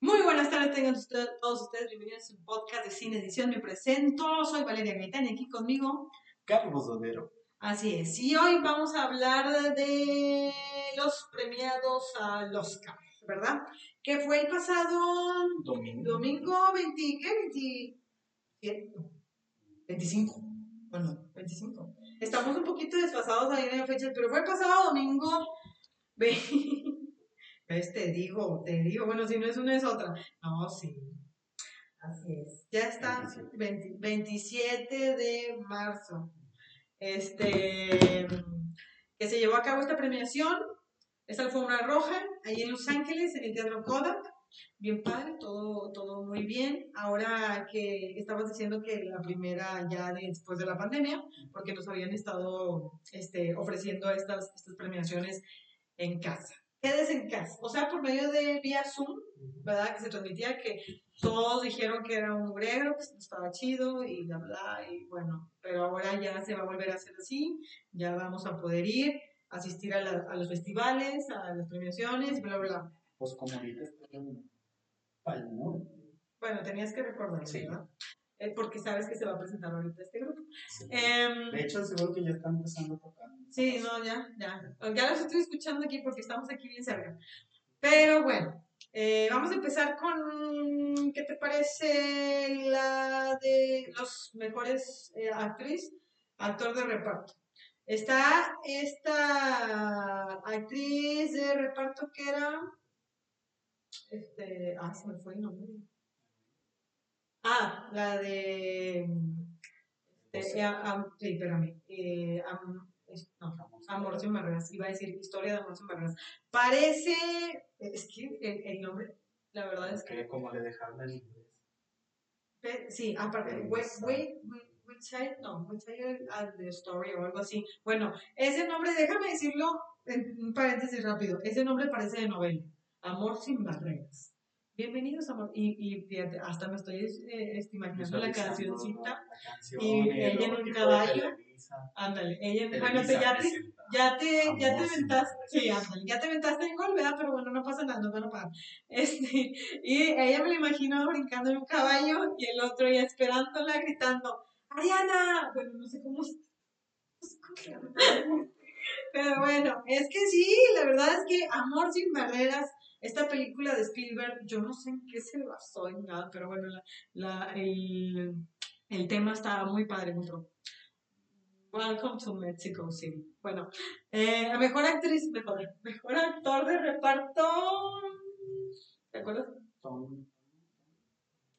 Muy buenas tardes, tengan usted- todos ustedes bienvenidos a su podcast de Cine Edición. Me presento, soy Valeria Gaitán y aquí conmigo, Carlos Dodero. así es. Y hoy vamos a hablar de los premiados al Oscar, ¿verdad? Que fue el pasado Domingo. domingo 20, ¿qué? 27, 25. Bueno, 25. Estamos un poquito desfasados ahí en la fecha, pero fue el pasado domingo. Ve- ¿Ves? Te digo, te digo. Bueno, si no es una, es otra. No, sí. Así es. Ya está. 20 27 de marzo. Este. Que se llevó a cabo esta premiación. Esta alfombra roja, ahí en Los Ángeles, en el Teatro Kodak bien padre, todo, todo muy bien. Ahora que estabas diciendo que la primera ya de- después de la pandemia, porque nos habían estado este, ofreciendo estas, estas premiaciones en casa. Quedes en casa, o sea, por medio de vía Zoom, ¿verdad? Que se transmitía que todos dijeron que era un mugrero, que estaba chido y bla, bla, y bueno, pero ahora ya se va a volver a hacer así, ya vamos a poder ir, asistir a, la- a los festivales, a las premiaciones, bla, bla. Pues como ahorita está en Pal Norte. Bueno, tenías que recordar, Sí. ¿verdad? Eh, porque sabes que se va a presentar ahorita este grupo. Sí. Em, De hecho, seguro que ya está empezando a tocar. sí, no, ya, ya. Ya los estoy escuchando aquí porque estamos aquí bien cerca. Pero bueno, eh, vamos a empezar con, ¿qué te parece la de los mejores eh, actriz, actor de reparto? Está esta actriz de reparto que era, este, ah, se me fue el nombre. Ah, la de. ah, sí, espérame. Eh, no, Amor sin barreras. Iba a decir historia de Amor sin barreras. Parece. Es que el, el nombre, la verdad es que. Como le dejaron el inglés. Sí, aparte. Wait, wait, wait, no, wait, child, ah, the story o algo así. Bueno, ese nombre, déjame decirlo en un paréntesis rápido. Ese nombre parece de novela. Amor sin barreras. Bienvenidos, amor. Y, y fíjate, hasta me estoy eh, este, imaginando la cancioncita. La canción y el ella en un caballo. Ándale, ella, bueno, Televisa te, ya, te, ya te, ya te barreras. sí, ándale, ya te aventaste en gol, ¿verdad? Pero bueno, no pasa nada, nos van a pagar. Este, y ella me la imagino brincando en un caballo y el otro ya esperándola, gritando, ¡Ariana! Bueno, no sé cómo. Pero bueno, es que sí, la verdad es que Amor sin barreras, esta película de Spielberg, yo no sé en qué se basó en nada, pero bueno, la, la, el, el tema está muy padre, muy. Welcome to Mexico City. Bueno, eh, mejor actriz, mejor, mejor actor de reparto. ¿Te acuerdas? Tom-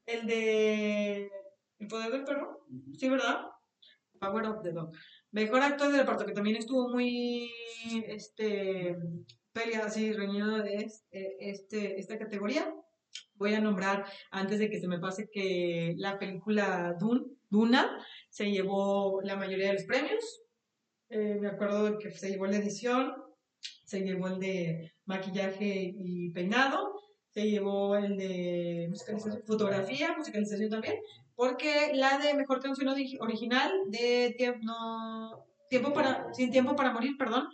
El de El poder del perro. Sí, ¿verdad? Power of the Dog. Mejor actor de reparto, que también estuvo muy este, peleado así, reñido de eh, este, esta categoría. Voy a nombrar, antes de que se me pase, que la película Dune, Duna se llevó la mayoría de los premios. Eh, me acuerdo que se llevó de edición, se llevó el de maquillaje y peinado, se llevó el de musicalización- fotografía, musicalización también, porque la de mejor canción ori- original de tiempo, no, tiempo para, Sin Tiempo para Morir, perdón,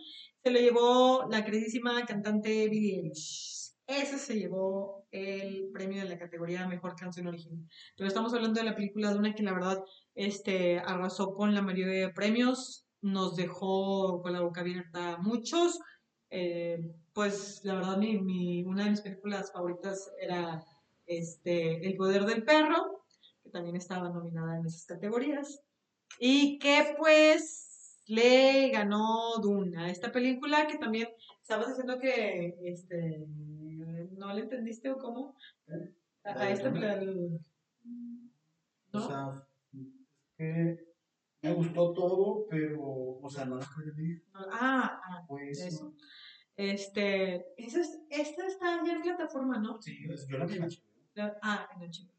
se lo llevó la queridísima cantante Billie Eilish. Ese se llevó el premio de la categoría Mejor Canción Original. Pero estamos hablando de la película de una que la verdad este, arrasó con la mayoría de premios, nos dejó con la boca abierta a muchos. Eh, pues la verdad mi, mi- una de mis películas favoritas era este, El Poder del Perro, que también estaba nominada en esas categorías. Y que pues le ganó Duna, esta película que también estabas diciendo que este, no le entendiste o cómo. A, a esta Duna. pel- O ¿no? sea, que me gustó todo, pero, o sea, no la escribí. Ah, ah, Pues, eso. Este, esa es- esta está ya en plataforma, ¿no? sí, es- yo la vi en Ah, en HBO.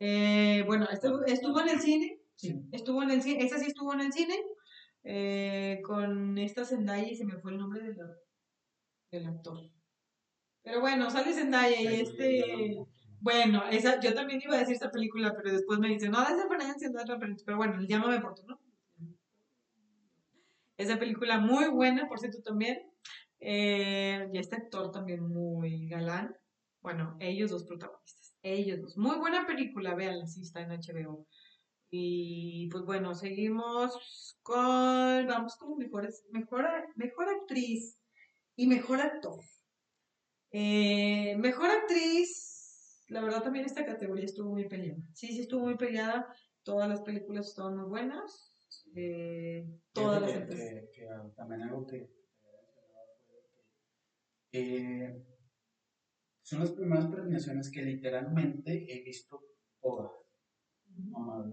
Eh, bueno, estuvo, estuvo en el cine. Sí. Estuvo en el cine. Esa sí estuvo en el cine. Eh, con esta Zendaya y se me fue el nombre del, del actor. Pero bueno, sale Zendaya y este. Bueno, esa, yo también iba a decir esta película, pero después me dicen, no, es referencia, no referencia. Pero bueno, llámame por tu, ¿no? Esa película muy buena, por cierto, también. Eh, y este actor también muy galán. Bueno, ellos dos protagonistas. Ellos dos. Muy buena película, vean, sí está en HBO. Y pues bueno, seguimos con. Vamos con mejores, mejor, mejor actriz y mejor actor. Eh, mejor actriz, la verdad también esta categoría estuvo muy peleada. Sí, sí estuvo muy peleada. Todas las películas estaban muy buenas. Eh, todas las que, que, también algo que eh, son las primeras premiaciones que literalmente he visto todas. No más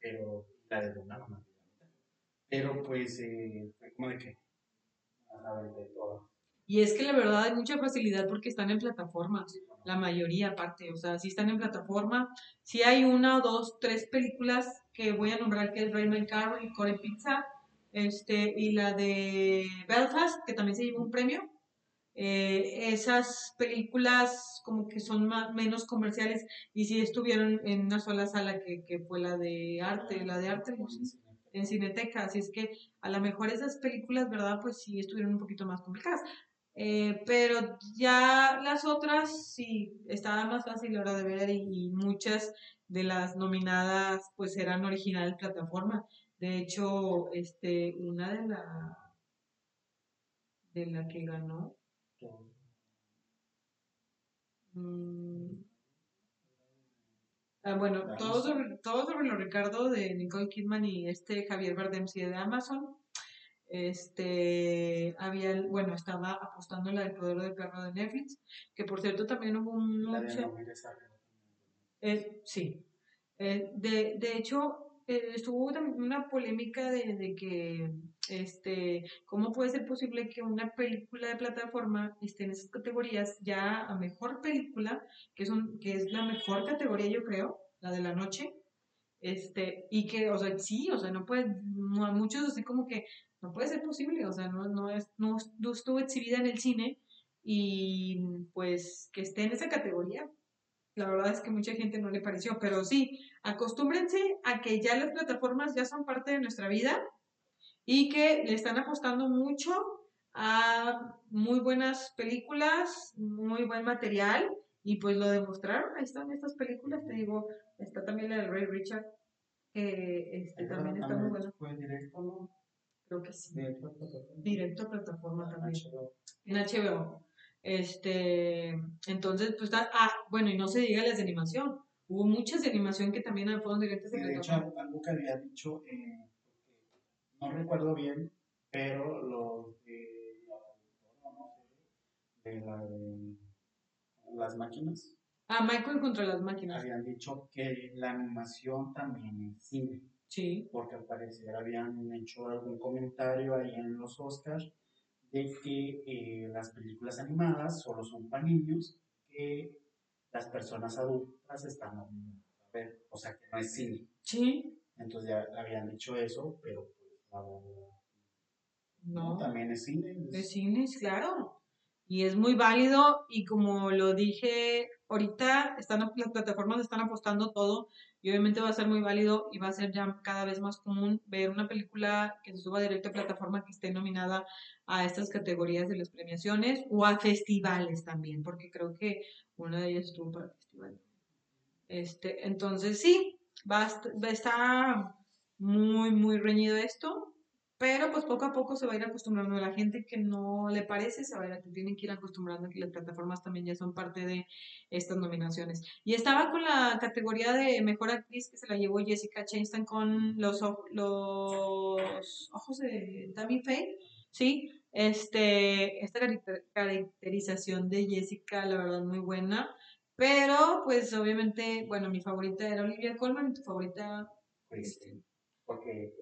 Pero la de Luna no Pero pues eh, fue como de que a de todas. Y es que la verdad hay mucha facilidad porque están en plataformas, la mayoría aparte, o sea, si están en plataforma, si hay una o dos, tres películas que voy a nombrar que es Raymond Carroll y Core Pizza, este, y la de Belfast, que también se llevó un premio. Eh, esas películas como que son más, menos comerciales y sí estuvieron en una sola sala que, que fue la de arte, la de arte en Cineteca, así es que a lo mejor esas películas, ¿verdad? Pues sí estuvieron un poquito más complicadas. Eh, pero ya las otras sí estaba más fácil la hora de ver y, muchas de las nominadas pues eran original plataforma. De hecho, este, una de la de la que ganó. Mm, ah, bueno, todo sobre, todo sobre lo Ricardo de Nicole Kidman y este Javier Bardem de Amazon. Este había bueno estaba apostando la del poder del perro de Netflix que por cierto también hubo un eh, sí. Eh, de, de hecho eh, estuvo también una polémica de, que este cómo puede ser posible que una película de plataforma esté en esas categorías ya a mejor película que es un, que es la mejor categoría yo creo la de la noche este, y que, o sea, sí, o sea, no puede, muchos así como que no puede ser posible, o sea, no, no, es, no, estuvo exhibida en el cine y pues que esté en esa categoría. La verdad es que mucha gente no le pareció, pero sí, acostúmbrense a que ya las plataformas ya son parte de nuestra vida y que le están apostando mucho a muy buenas películas, muy buen material y pues lo demostraron, ahí están estas películas, te digo, está también la de Ray Richard, que este, también está muy buena. ¿Fue directo, no? Creo que sí. Directo a plataforma. también. En HBO. Este, entonces, pues está, ah, bueno, y no se diga las de animación. Hubo muchas de animación que también fueron directas a De hecho, algo que había dicho, eh, no recuerdo bien, pero los de de la de las máquinas. Ah, Michael contra las máquinas. Habían dicho que la animación también es cine. Sí. Porque al parecer habían hecho algún comentario ahí en los Oscars de que eh, las películas animadas solo son para niños, que las personas adultas están a ver, o sea que no es cine. Sí. Entonces ya habían dicho eso, pero pues no, también es cine. Es cine, claro. Y es muy válido y como lo dije ahorita, están, las plataformas están apostando todo y obviamente va a ser muy válido y va a ser ya cada vez más común ver una película que se suba directo a plataforma que esté nominada a estas categorías de las premiaciones o a festivales también, porque creo que una de ellas estuvo para festival. Este, entonces sí, va a estar muy, muy reñido esto. Pero pues poco a poco se va a ir acostumbrando. La gente que no le parece, se va a ir, tienen que ir acostumbrando que las plataformas también ya son parte de estas nominaciones. Y estaba con la categoría de mejor actriz que se la llevó Jessica Chastain con los, los ojos de Tammy Faye, ¿sí? Este, esta caracterización de Jessica, la verdad, muy buena. Pero, pues, obviamente, bueno, mi favorita era Olivia Colman, tu favorita... Pues, este, porque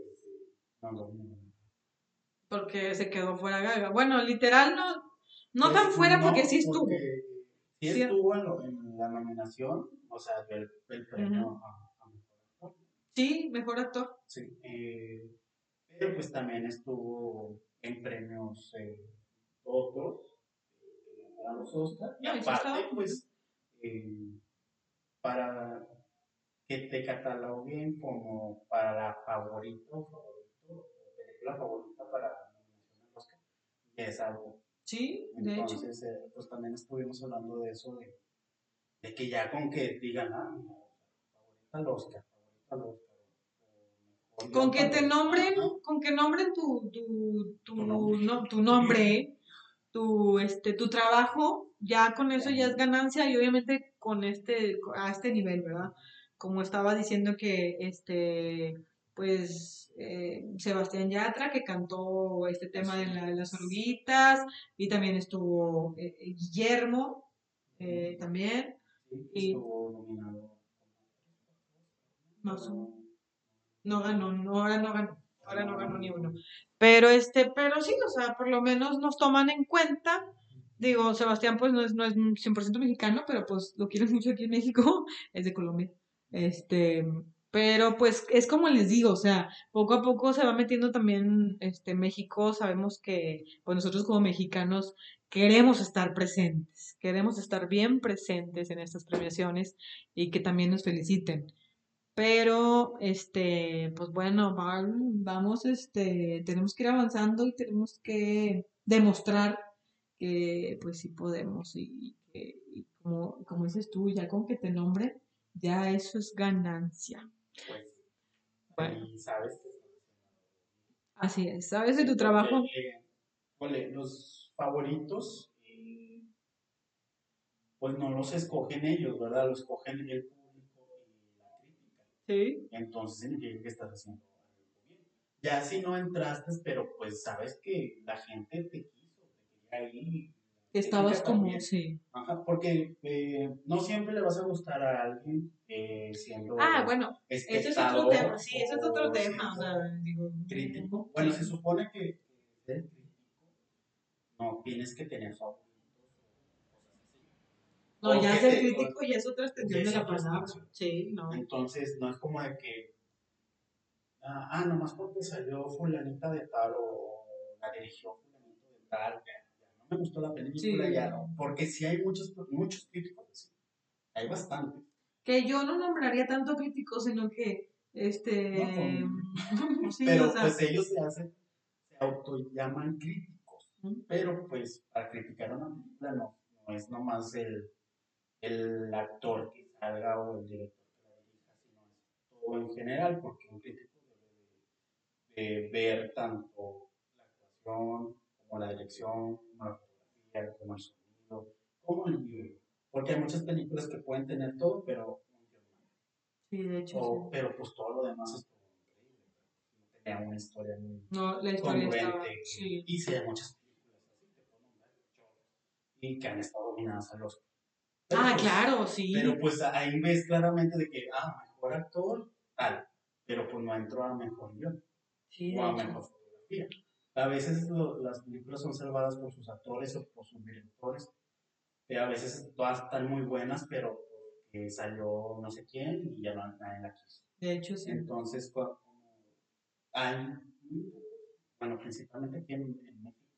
porque se quedó fuera Gaga. Bueno, literal no, no tan fuera porque sí estuvo. Sí estuvo en, la nominación, o sea, el, el premio a, mejor actor. Sí, mejor actor. Sí, eh, pero pues también estuvo en premios eh, otros, eh, los. Y aparte, pues, eh, para que te cataloguen como para favorito, favorito la favorita es algo. Sí, de hecho. Entonces, eh, pues también estuvimos hablando de eso, de, de que ya con que digan, ah, no, favorita al Oscar, favorita al Oscar. Con que para te nombren, con que nombren tu, tu, tu, Tu nombre. no- tu nombre, tu, este, tu trabajo, ya con eso ya es ganancia y obviamente con este, a este nivel, ¿verdad? Como estaba diciendo que, este, pues, eh, Sebastián Yatra, que cantó este tema de, la- de las oruguitas, y también estuvo eh, eh, Guillermo, eh, también, y- estuvo nominado. Más o- no ganó, no, ahora no ganó, ahora no ganó ni uno. Pero este, pero sí, o sea, por lo menos nos toman en cuenta. Digo, Sebastián pues no es, no es 100% mexicano, pero pues lo quieren mucho aquí en México, es de Colombia. Este, pero pues es como les digo, o sea, poco a poco se va metiendo también este México, sabemos que pues nosotros como mexicanos queremos estar presentes, queremos estar bien presentes en estas premiaciones y que también nos feliciten. Pero, este, pues bueno, va- vamos, este, tenemos que ir avanzando y tenemos que demostrar que, pues sí podemos y que, y como, como dices tú, ya con que te nombren, ya eso es ganancia. Pues, Bueno. y sabes que Así es, ¿sabes de tu trabajo? eh, ole, los favoritos, eh, pues no los escogen ellos, ¿verdad? Los escogen el público y la crítica. Sí. Entonces significa que estás haciendo algo bien. Ya si no entraste, pero pues sabes que la gente te quiso, te quería ahí. Estabas como, también. sí. Ajá, porque eh, no siempre le vas a gustar a alguien eh, siendo Ah, bueno, ese es otro tema, sí, ese es otro tema, o sea, digo, crítico. sí. Bueno, se supone que, ser crítico no tienes que tener favoritos No, ya ser Porque te- crítico ya es otra extensión de la palabra. Sí, no. Entonces, no es como de que, ah, ah, nomás porque salió fulanita de tal o la dirigió fulanito de tal, no me gustó la película, Sí. ya no. Porque sí hay muchos, muchos críticos, así. hay bastantes. Que yo no nombraría tanto crítico, sino que, este, sí, pero o sea, pues ellos se hacen, se autollaman críticos. Ujú. Pero pues para criticar una película no, no es nomás el, el actor que salga o el director que la dirija, sino es todo en general, porque un crítico debe de, de ver tanto la actuación, como la dirección, como la fotografía, como el sonido, como el guion. Porque hay muchas películas que pueden tener todo, pero un guion sí, de hecho, O- sí. pero pues todo lo demás es increíble. No tenía una historia muy No, la historia estaba, congruente. sí. Y sí, hay muchas películas así, te puedo nombrar chorros, y que han estado nominadas al Oscar. Pero, Ah, pues, claro, sí. Pero pues ahí ves claramente de que, ah, mejor actor, tal. Pero pues no entró a mejor guion Sí, o a mejor fotografía. A veces lo- las películas son salvadas por sus actores o por sus directores. Que a veces todas están muy buenas, pero salió no sé quién y ya no, nadie la quiso. De hecho, sí. Entonces, cua- como hay, bueno, principalmente aquí en, en México,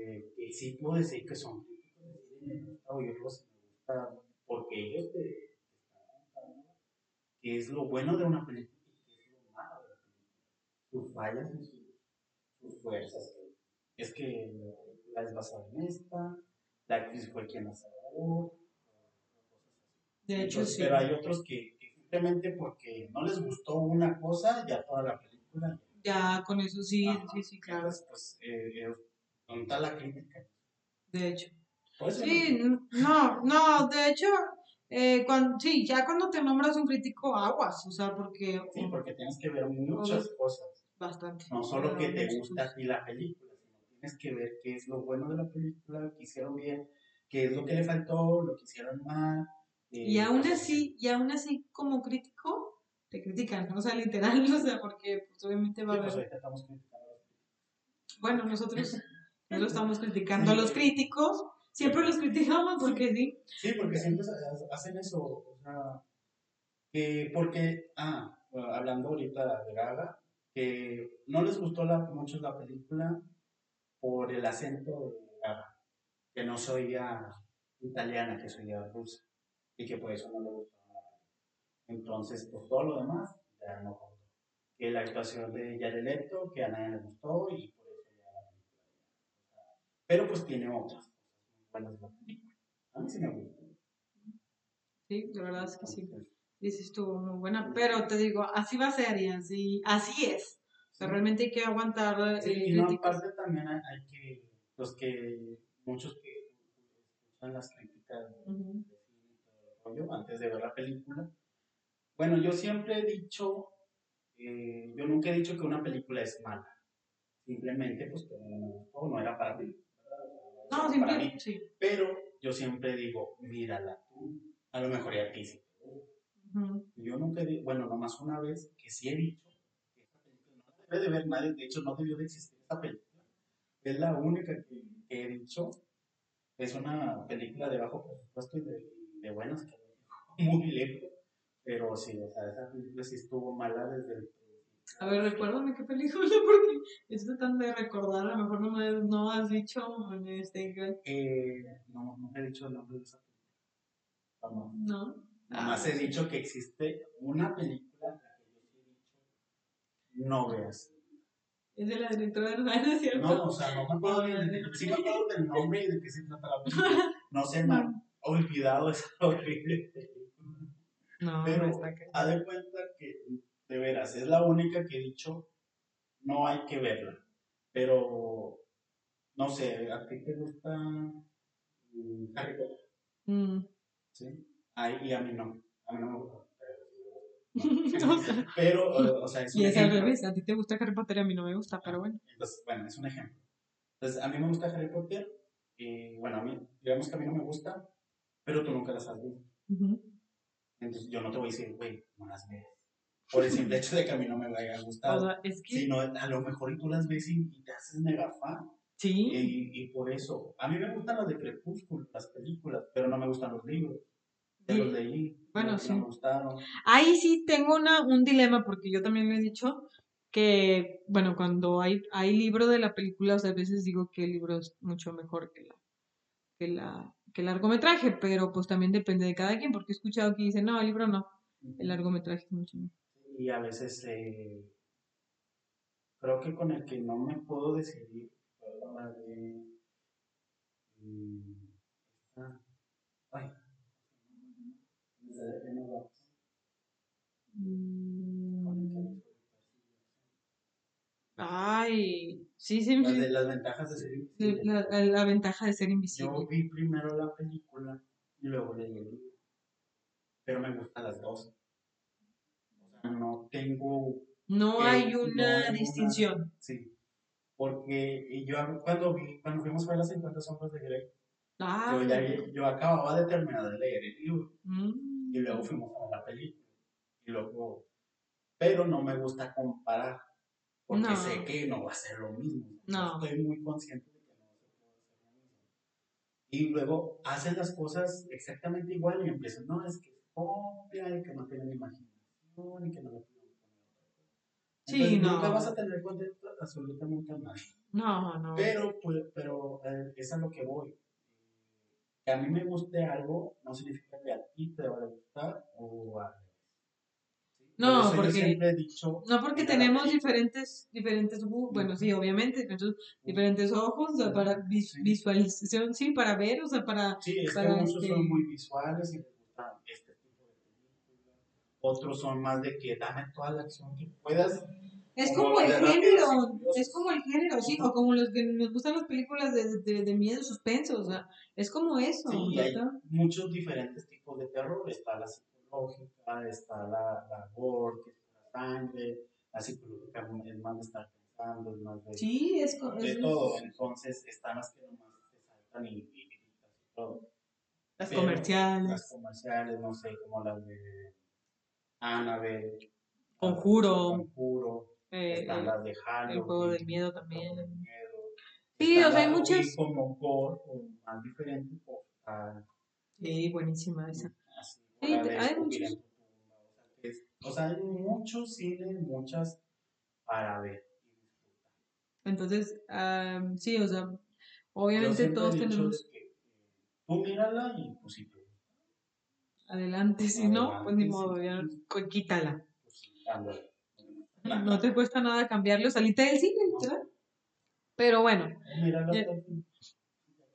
eh, que sí puedo decir que son críticos de cine, me gusta oírlos, me gusta, porque ellos te, te están contando qué es lo bueno de una película y qué es lo malo de la película, sus fallas y sus, sus fuerzas. Es que la película es basada en esta, la actriz fue quien la salvó, De hecho, entonces, sí. Pero hay otros que, que simplemente porque no les gustó una cosa, ya toda la película. Ya con eso sí, Ajá. sí, sí, claro. Entonces, pues, eh, eh, ¿dónde está la crítica? De hecho. Sí, no, no, de hecho, eh, cuando, sí, ya cuando te nombras un crítico, aguas, o sea, porque Sí, porque tienes que ver muchas cosas. Bastante. No solo que te gusta a ti la película, sino tienes que ver qué es lo bueno de la película, qué hicieron bien, qué es lo que le faltó, lo que hicieron mal. eh, Y aún así, y aún así como crítico, te critican, ¿no? o sea, literal, o sea, porque pues, obviamente va a pues haber, bueno, nosotros, nosotros estamos criticando a los críticos, siempre los criticamos porque sí, Sí, porque siempre ha- hacen eso, o sea, que porque, ah, hablando ahorita de Gaga, que no les gustó la, mucho la película por el acento de Gaga, que no se oía italiana, que se oía rusa, y que por eso no le gustó. Entonces, pues todo lo demás ya no contó. Que la actuación de Jared Leto, que a nadie le gustó, y por eso ya la película Pero pues tiene otras buenas la película. A mí sí me gusta. Sí, la verdad es que sí. Dices estuvo muy buena, pero te digo, así va a ser y así, así es. O sea, realmente hay que aguantar. Sí, eh, y no, aparte también hay, hay que, los que, muchos que escuchan las críticas de de rollo antes de ver la película. Bueno, yo siempre he dicho, eh, yo nunca he dicho que una película es mala. Simplemente, pues, que no no era para mí. No, Para siempre, mí. sí. Pero yo siempre digo, mírala tú. A lo mejor ya te Ujú. Yo nunca, di- bueno, nomás una vez que sí he dicho que esta película no debe de ver nadie, de hecho no debió de existir esta película. Es la única que, que he dicho. Es una película de bajo presupuesto y de, de buenas que muy lejos. Pero sí, o sea, esa película sí estuvo mala desde el A ver, recuérdame qué película, porque estoy tratando de recordar, a lo mejor no me no has dicho este, que- Eh, no, no he dicho el nombre de esa película. Vamos. no. Nomás Ah, he dicho que existe una película la que yo sí he dicho no veas. Es de la directora de Ana, ¿cierto? No, o sea, no me acuerdo del, sí me acuerdo del nombre y de qué se trata la película. No se me ha olvidado esa horrible película. No, Pero no está que- haz de cuenta que, de veras, es la única que he dicho no hay que verla. Pero, no sé, ¿a ti te gusta mm, Harry Potter? Mm. ¿Sí? Ay, y a mí no. A mí no me gusta. Pero, o, o sea, es un y es al ejemplo. revés, a ti te gusta Harry Potter y a mí no me gusta, pero bueno. Entonces, bueno, es un ejemplo. Entonces, a mí me gusta Harry Potter y, bueno, a mí, digamos que a mí no me gusta, pero tú nunca las has visto. Ujú. Entonces, yo no te voy a decir, güey, no las ves. Por el simple hecho de que a mí no me vayan a O gustar. sea, es que Sino, a lo mejor tú las ves y, y te haces mega fan. sí, Y, y por eso, a mí me gustan las de Crepúsculo, las películas, pero no me gustan los libros. Los leí. Bueno, no, sí. No me gustaron. Ahí sí tengo una, un dilema, porque yo también lo he dicho, que, bueno, cuando hay, hay libro de la película, o sea, a veces digo que el libro es mucho mejor que la, que la, que el largometraje, pero pues también depende de cada quien, porque he escuchado que dicen, no, el libro no, el largometraje es mucho mejor. Y a veces eh, creo que con el que no me puedo decidir fue la de. mm, esta- ay, la de Emma Watson, con el que Mm, hizo Ay, sí, sí, Las de las ventajas de ser invisible. la, la- la ventaja de ser Yo invisible. vi primero la película y luego leí el libro. Pero me gustan las dos. O sea, no tengo No que- hay una distinción. Sí. Porque yo cuando vi, cuando fuimos a ver las 50 sombras de Grey, Ah, yo, ya, yo acababa de terminar de leer el libro mm, y luego fuimos a ver la película. Y luego, pero no me gusta comparar, porque No. sé que no va a ser lo mismo. No. Estoy muy consciente de que no va a ser lo mismo. Y luego hacen las cosas exactamente igual y empiezan, no, es que es copia y que no tienen imaginación y que no cosa. Sí, Entonces, no. Nunca vas a tener contento absolutamente a nadie. No, no. Pero, pues, pero eh, es a lo que voy. Que a mí me guste algo no significa que a ti te va a gustar o a ¿sí? Por No, eso porque- siempre he dicho. No, porque tenemos diferentes, diferentes, bueno, sí, obviamente, diferentes, diferentes ojos sea, para vis- Sí. visualización, sí, para ver, o sea, para, Sí, es para que muchos este- son muy visuales y les gusta este tipo de películas. Otros son más de que dame toda la acción que puedas. Es Como como el género, es como el género, sí, o como los que nos gustan las películas de, de, de miedo, suspenso, o sea, es como eso, Sí, hay muchos diferentes tipos de terror. Está la psicológica, está la, la gore, que es sangre. La psicológica es más de estar pensando, es más de, Sí, es, de todo. Entonces están las que nomás te saltan y, y y todo. las Pero comerciales, Las comerciales, no sé, como las de Annabelle. Conjuro. Conjuro. eh, Están las de Halloween. el juego del miedo también. del miedo. Sí, Están o sea, hay muchas- como gore, o más diferentes, pues, está Sí, buenísima esa. así, Hay escupir muchos. o sea, hay muchos cines, muchas para ver. Entonces, am, sí, o sea, obviamente todos tenemos que, eh, tú mírala y pues si te gusta, adelante, si no, pues ni modo, sí. ya quítala. pues sí, ándale. No te cuesta nada cambiarlo, salite del cine, literal. Pero bueno, Mírala fin.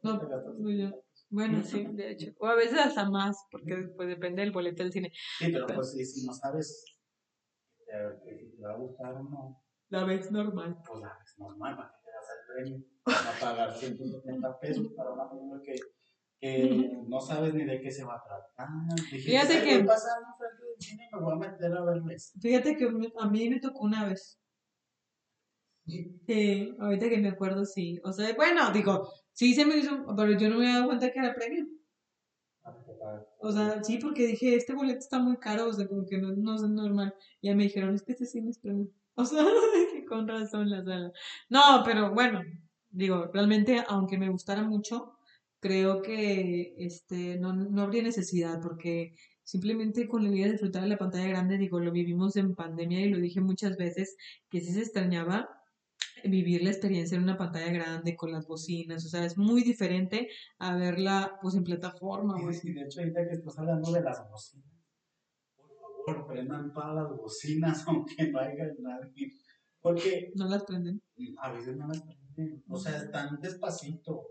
No, no, ya. Bueno, sí, de hecho. O a veces hasta más, porque pues depende del boleto del cine. Sí, pero pues si, si no sabes eh, que si te va a gustar o no, La vez normal. pues la es normal, ¿para qué te das el premio? Vas a pagar 170 pesos para una película que, que no sabes ni de qué se va a tratar. Dijiste, Fíjate "Ay, que- voy pasando frente del cine y me voy a meter a verles. Fíjate que me- a mí me tocó una vez. Sí, ahorita que me acuerdo, sí. O sea, bueno, digo, sí se me hizo, pero yo no me había dado cuenta que era que pagues. O sea, sí, porque dije, este boleto está muy caro, o sea, como que no, no es normal. Y ya me dijeron, es que este cine es premio. O sea, que con razón la sala. No, pero bueno, digo, realmente, aunque me gustara mucho, creo que este no, no habría necesidad, porque simplemente con la idea de disfrutar de la pantalla grande, digo, lo vivimos en pandemia y lo dije muchas veces, que sí se extrañaba vivir la experiencia en una pantalla grande con las bocinas, o sea, es muy diferente a verla pues en plataforma así. de hecho, ahorita que estás hablando de las bocinas, por favor, prendan todas las bocinas, aunque no haya nadie. Porque No las prenden. a veces no las prenden, o sea, están despacito.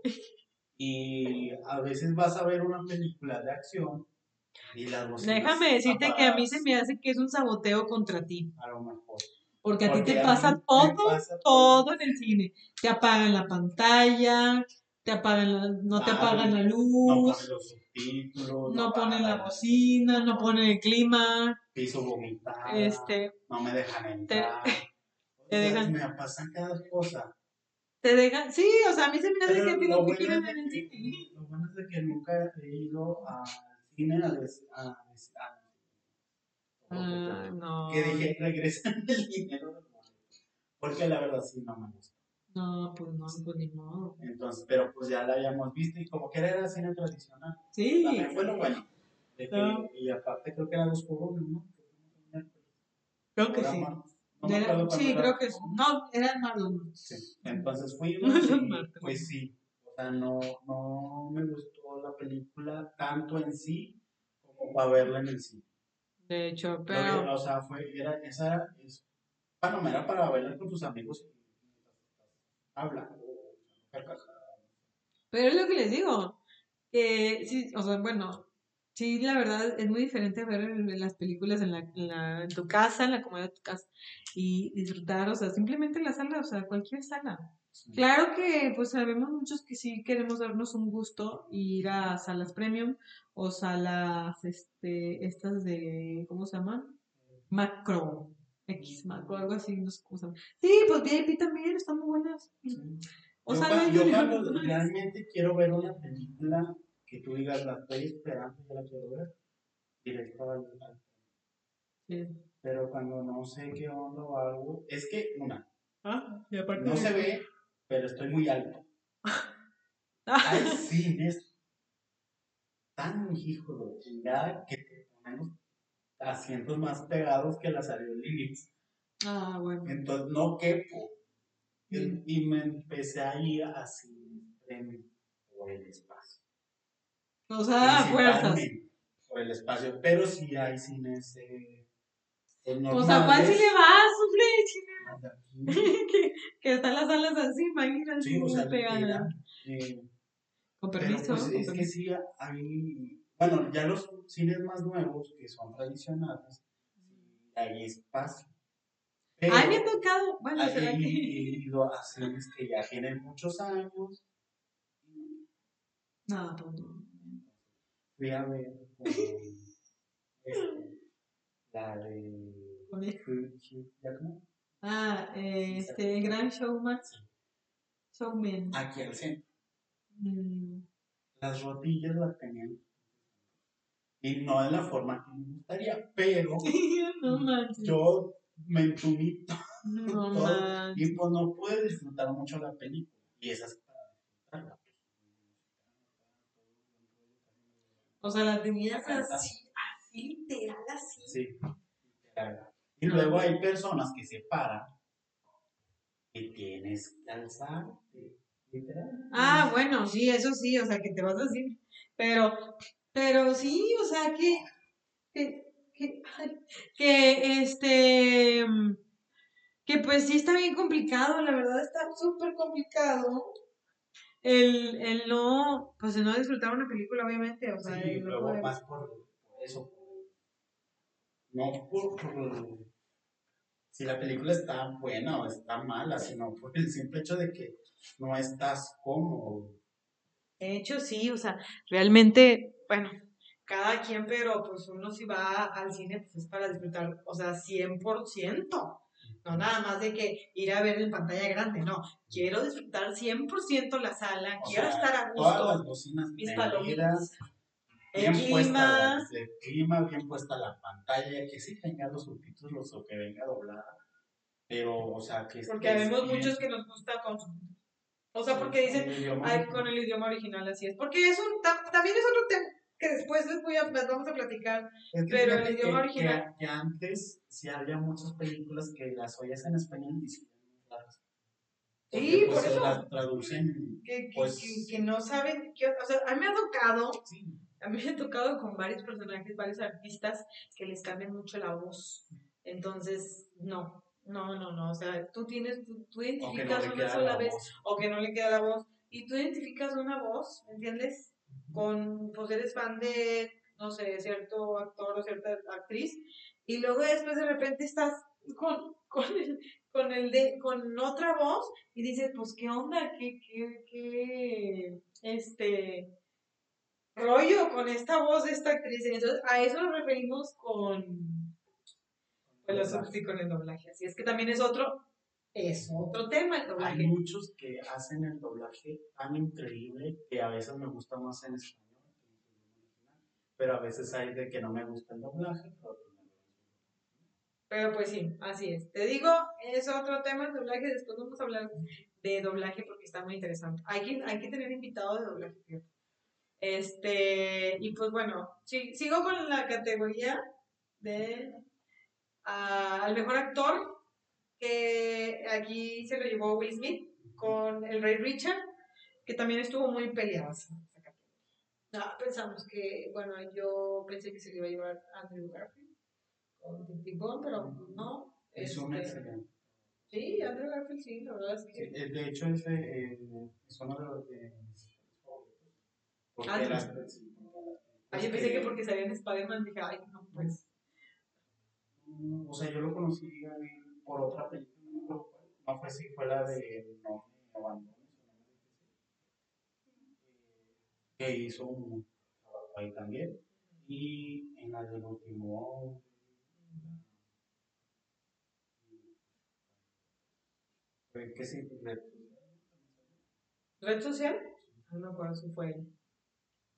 Y a veces vas a ver una película de acción y las bocinas. Déjame decirte que a mí se me hace que es un saboteo contra ti, A lo mejor. Porque a ti te pasa todo, pasa todo en el cine. Te apagan la pantalla, te apagan la, no te apagan la No luz, ponen los subtítulos. no ponen la bocina, no ponen el clima, Piso vomitar. este, No me dejan entrar. te dejan- Me pasa cada cosa. te dejan, sí, o sea, a mí se me hace que a ti no te quieren ver en cine. Lo bueno es de que nunca he ido al cine a a- Ah, no. que dije, regresan el dinero. Porque la verdad sí no me gusta. No, pues no, pues ni modo. Entonces, pero pues ya la habíamos visto y como que era cine tradicional. Sí, También fue lo bueno. De que- No. Y aparte creo que era por uno, ¿no? creo que sí. No Era- sí, era. creo que sí. No, eran más los Sí. Entonces fuimos Los y pues sí. O sea, no, no me gustó la película tanto en sí como para verla en el cine. De hecho, pero o sea, fue, era, esa era, es, bueno, era para verla con tus amigos y carcajadas. Pero es lo que les digo, que sí, o sea, bueno, sí, la verdad es muy diferente ver las películas en, la, en, la- en tu casa, en la comodidad de tu casa, y disfrutar, o sea, simplemente en la sala, o sea, cualquier sala. Claro que, pues, sabemos muchos que sí queremos darnos un gusto y ir a salas premium o salas, este, estas de, ¿cómo se llaman? Macro, X Macro, algo así, no sé cómo se llama. Sí, pues VIP también, están muy buenas. Sí. O yo, sea, yo cuando realmente quiero ver una película que tú digas, la estoy esperando, ya la quiero ver, directo al, al- Sí. Pero cuando no sé qué onda o algo, es que, una, Ah, y aparte no de- se ve, pero estoy muy alto. Ah, Hay cines tan hijo de chingada que te ponen asientos más pegados que las aerolíneas. Ah, bueno. Entonces no quepo. Y, me empecé a ir así por el espacio. O sea, a fuerzas. Por el espacio. Pero si hay cines. Eh, pues, sea, ¿cuál si normales. le vas, sufre que, que están las salas así, imagínate, Sí, o sea, eh, Con permiso. pues con es que permiso. sí hay, bueno, ya los cines más nuevos, que son tradicionales, hay espacio. Pero Ay, me ha tocado. Bueno, hay- será he que. ido a cines que ya tienen muchos años. No, pues no. Fui a ver con, este, la de... Hugh Jackman, Ah, eh, este, Gran Showman. Showman. Aquí al centro. Mm, Las rodillas las tenían. Y no en la forma que me gustaría, pero no manches. yo me entumí No todo, y pues no pude disfrutar mucho la película. Y esa es para disfrutarla. O sea, la tenías así, así, literal, así. Sí. literal. Y luego hay personas que se paran y tienes que alzarte. Ah, bueno, sí, eso sí, o sea, que te vas así. Pero, pero sí, o sea, que, que, que, este, que pues sí está bien complicado, la verdad está súper complicado. el, el no, pues el no disfrutar una película, obviamente, o sea, Sí, el luego más por eso. No por, por- si la película está buena o está mala, sino por el simple hecho de que no estás cómodo. De hecho, sí, o sea, realmente, bueno, cada quien, pero pues uno si va al cine, pues es para disfrutar, o sea, 100%. No nada más de que ir a ver en pantalla grande, no. Quiero disfrutar 100% la sala, O quiero sea, estar a Todas las gusto, bocinas mis palomitas, bien el puesta clima. la- el clima, bien puesta la pantalla, que sí tenga los subtítulos o que venga doblada, pero, o sea, que Porque vemos bien. muchos que nos gusta con. O sea, porque dicen, con el idioma Ay, original. con el idioma original, así es. Porque es un, ta- también es otro tema que después les voy a, les vamos a platicar. Es que Pero el idioma que- original. Que, que antes sí había muchas películas que las oías en español y sí raras. Sí, pues, por eso. las traducen. Que, que, Pues- que, que no saben, qué- o sea, a mí me ha tocado, Sí, a mí me ha tocado con varios personajes, varios artistas que les cambian mucho la voz. Entonces, no, no, no, no, o sea, tú tienes, tú, no identificas una sola la vez voz. o que no le queda la voz y tú identificas una voz, ¿me entiendes? Con, pues eres fan de, no sé, cierto actor o cierta actriz y luego después de repente estás con, con, el, con, el de, con otra voz y dices, pues, ¿qué onda? ¿Qué, qué, qué, este, rollo con esta voz de esta actriz? Entonces, a eso nos referimos con, pues, los y con el doblaje. Así es que también es otro, es otro tema el doblaje. Hay muchos que hacen el doblaje tan increíble que a veces me gusta más en español. Pero a veces hay de que no me gusta el doblaje, pero gustan. Pero pues sí, así es. Te digo, es otro tema el doblaje. Después vamos a hablar de doblaje porque está muy interesante. Hay que, hay que tener invitados de doblaje. Este, y pues bueno, sí, sigo con la categoría de ah, al mejor actor, que aquí se lo llevó Will Smith con el Rey Richard, que también estuvo muy peleado. categoría. Ah, pensamos que, bueno, yo pensé que se le iba a llevar Andrew Garfield con Tic Bomb, pero no. Es un este, excelente. Sí, Andrew Garfield sí, la verdad es que. Sí, eh, de hecho, es, eh, es uno de los. Porque Ah, las, ¿sí? sí, Ah, yo pensé que porque salía en Spider-Man dije, ay, no, pues. Mm, O sea, yo lo conocí por otra película, no fue si fue la de No me abandones, que hizo un trabajo ahí también. Y en la del último que sí, Red- ¿Red social? No me acuerdo si fue él.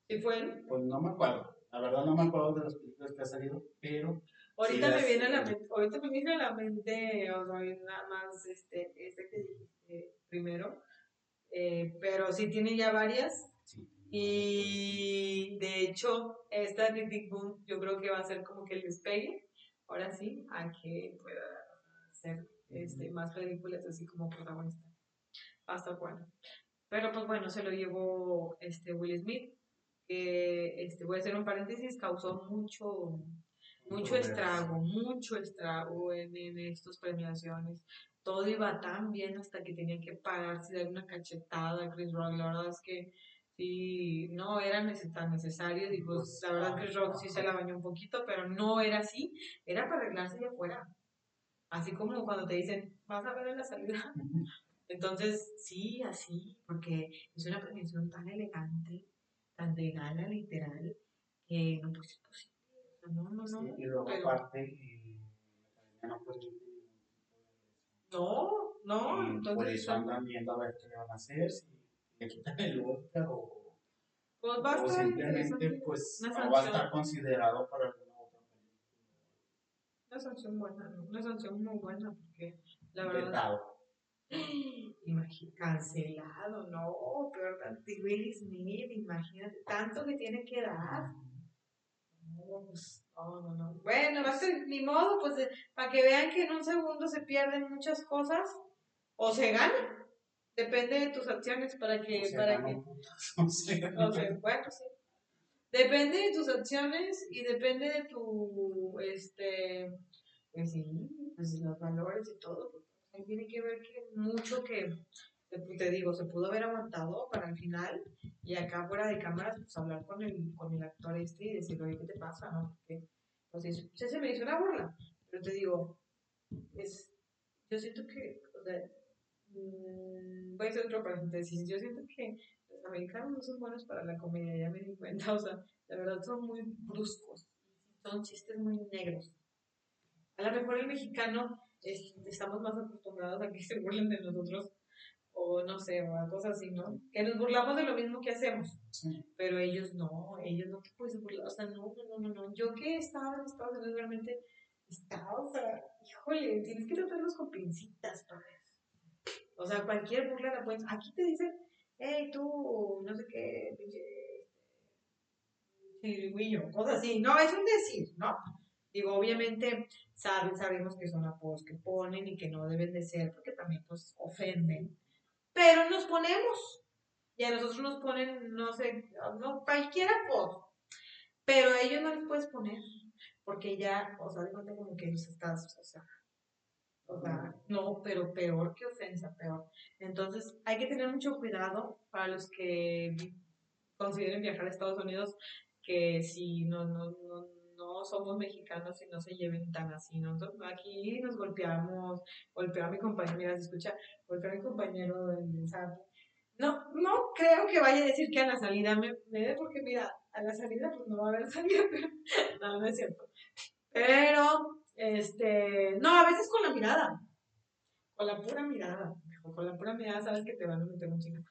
¿Sí fue él? pues no me acuerdo. La verdad no me acuerdo de las películas que ha salido, pero Ahorita Sí, me las- viene a la mente, ahorita me viene a la mente, o sea, nada más este, este que dijiste primero, eh, pero sí tiene ya varias sí. y de hecho esta de Big Boom yo creo que va a ser como que el despegue, ahora sí, a que pueda hacer este, más películas así como protagonista. Va a estar bueno. Pero pues bueno, se lo llevó este Will Smith, que este, voy a hacer un paréntesis, causó mucho mucho estrago, mucho estrago en, en estas premiaciones. Todo iba tan bien hasta que tenían que pararse y dar una cachetada a Chris Rock. La verdad es que sí, no era tan necesario. Y pues la verdad Chris Rock sí se la bañó un poquito, pero no era así. Era para arreglarse de afuera. Así como cuando te dicen, vas a ver en la salida. Entonces, sí, así, porque es una premiación tan elegante, tan de gala literal, que no pues, es posible. Sea, No, no, no. Y luego pero- aparte, eh, no permite ningún tipo de No, no, Y entonces. por eso andan viendo a ver qué van a hacer, si le quitan el Oscar o, Pues va a o estar simplemente pues va a estar considerado para alguna otra Una sanción buena, ¿no? Una sanción muy buena, porque la película. verdad. Vetado. Imagínate, cancelado, no, peor tanto. Will Smith, imagínate, tanto que tiene que dar. No, pues, no, no, no. Bueno, va a ser, ni modo, pues, para que vean que en un segundo se pierden muchas cosas, o se gana. Depende de tus acciones para que, O sea, para que, un putazo, o sea, O sea, bueno, sí. Depende de tus acciones y depende de tu, este, pues sí, pues los valores y todo. Tiene que ver que mucho que, te, digo, se pudo haber aguantado para el final y acá fuera de cámaras, pues hablar con el, con el actor este y decirle, oye, ¿qué te pasa? ¿no? Porque, pues, es- se, se me hizo una burla. Pero te digo, es, yo siento que, o sea, mm, voy a hacer otro paréntesis, yo siento que los americanos no son buenos para la comedia, ya me di cuenta, o sea, la verdad son muy bruscos, son chistes muy negros. A lo mejor el mexicano es- estamos más acostumbrados a que se burlen de nosotros, o no sé, o a cosas así, ¿no? Que nos burlamos de lo mismo que hacemos, Sí. pero ellos no, ellos no te puedes burlar, o sea, no, no, no, no. Yo que estaba en Estados Unidos realmente estaba, o sea, híjole, tienes que tratarlos con pincitas, padre. O sea, cualquier burla la puedes, aquí te dicen, hey, tú, no sé qué, pinche, chirigüillo, cosas así, no, es un decir, ¿no? Digo, obviamente saben, sabemos que son apodos que ponen y que no deben de ser porque también pues ofenden, pero nos ponemos. Y a nosotros nos ponen, no sé, no, cualquier apodo, pero a ellos no les puedes poner porque ya, o sea, de cuenta como que los estás, o sea, o sea, no, pero peor que ofensa, peor. Entonces, hay que tener mucho cuidado para los que consideren viajar a Estados Unidos, que si no, no, no, somos mexicanos y no se lleven tan así, ¿no? Aquí nos golpeamos, golpeo a mi compañero, mira, se escucha, golpeo a mi compañero del mensaje. No, no creo que vaya a decir que a la salida me, me dé, porque mira, a la salida pues no va a haber salida, no, no es cierto. Pero, este, no, a veces con la mirada, con la pura mirada, con la pura mirada sabes que te van a meter un chingo.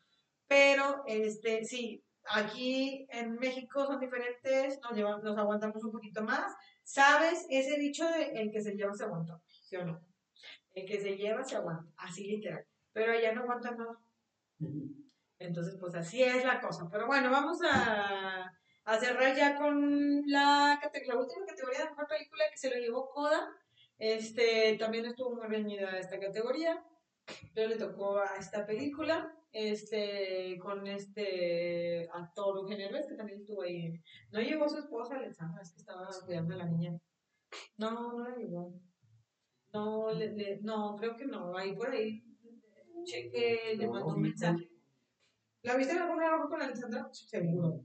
Pero, este, sí, aquí en México son diferentes, nos, llevan, nos aguantamos un poquito más. ¿Sabes? Ese dicho de el que se lleva se aguanta, ¿sí o no? El que se lleva se aguanta, así literal. Pero allá no aguantan nada. Entonces, pues así es la cosa. Pero bueno, vamos a, a cerrar ya con la, la última categoría de mejor película que se lo llevó Coda. Este, también estuvo muy reñida esta categoría. Pero le tocó a esta película. Este, con este actor Eugenio Derbez, que también estuvo ahí. No llevó a su esposa Alexandra, es que estaba cuidando a la niña. No, no la llevó. No, le- le- no, creo que no. Ahí por ahí escuché que le mandó un mensaje. ¿La viste en alguna hora con Alexandra? Seguro.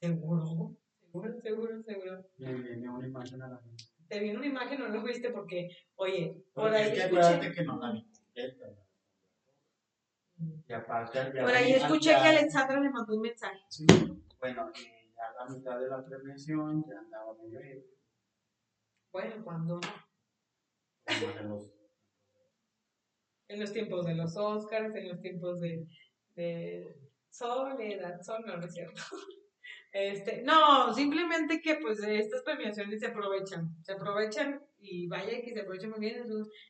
Seguro. Seguro, seguro, seguro. Me viene una imagen a la mente. Te viene una imagen o no lo viste porque, oye, por ahí es que escuché. que no la vi. Y aparte, al Por ahí escuché que Alexandra le mandó un mensaje. Sí, bueno, y ya a la mitad de la premiación ya andaba medio ebrio, Bueno, cuando en los tiempos de los Oscars, en los tiempos de, de Soledad, Sol, no, no es cierto. Este, no, simplemente que pues estas premiaciones se aprovechan, se aprovechan y vaya que se aprovechan muy bien,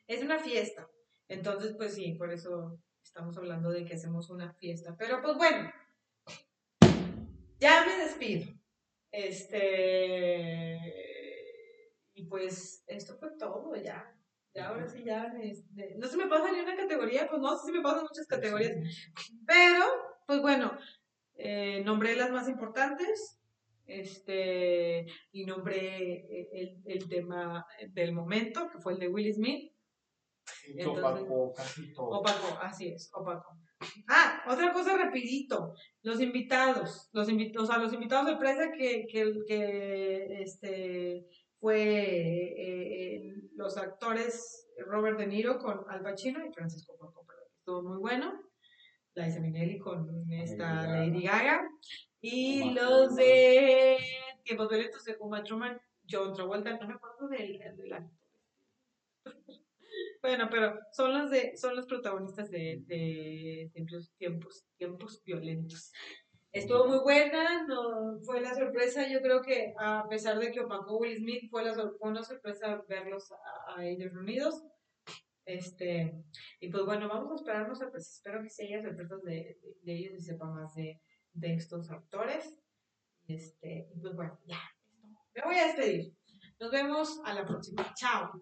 es una fiesta. Entonces, pues sí, por eso estamos hablando de que hacemos una fiesta. Pero pues bueno, ya me despido. Este, y pues esto fue todo ya. Ya ahora sí ya, este, no se me pasa ni una categoría, pues no, sí se me pasan muchas categorías. Pero, pues bueno, eh, nombré las más importantes este, y nombré eh, el, el tema del momento, que fue el de Will Smith. Sí, Entonces- opacó casi todo. Opaco, así es, opaco. Ah, otra cosa rapidito, los invitados, los invitados, o sea, los invitados de sorpresa que, que, que este, fue eh, los actores Robert De Niro con Al Pacino y Francisco Ford Coppola, estuvo muy bueno. Liza Minnelli con esta Lady Gaga. Y Uma los de Tiempos Violentos de Uma Truman, John Travolta, no me acuerdo del, del. Bueno, pero son los de, son los protagonistas de, de tiempos, tiempos, tiempos violentos. Estuvo muy buena, no fue la sorpresa, yo creo que a pesar de que opacó Will Smith, fue, la, fue una sorpresa verlos a, a ellos reunidos. Este, y pues bueno, vamos a esperarnos, pues espero que sí haya sorpresas de, de, ellos y sepa más de, de estos actores. Este, y pues bueno, ya, me voy a despedir. Nos vemos a la próxima. Chao.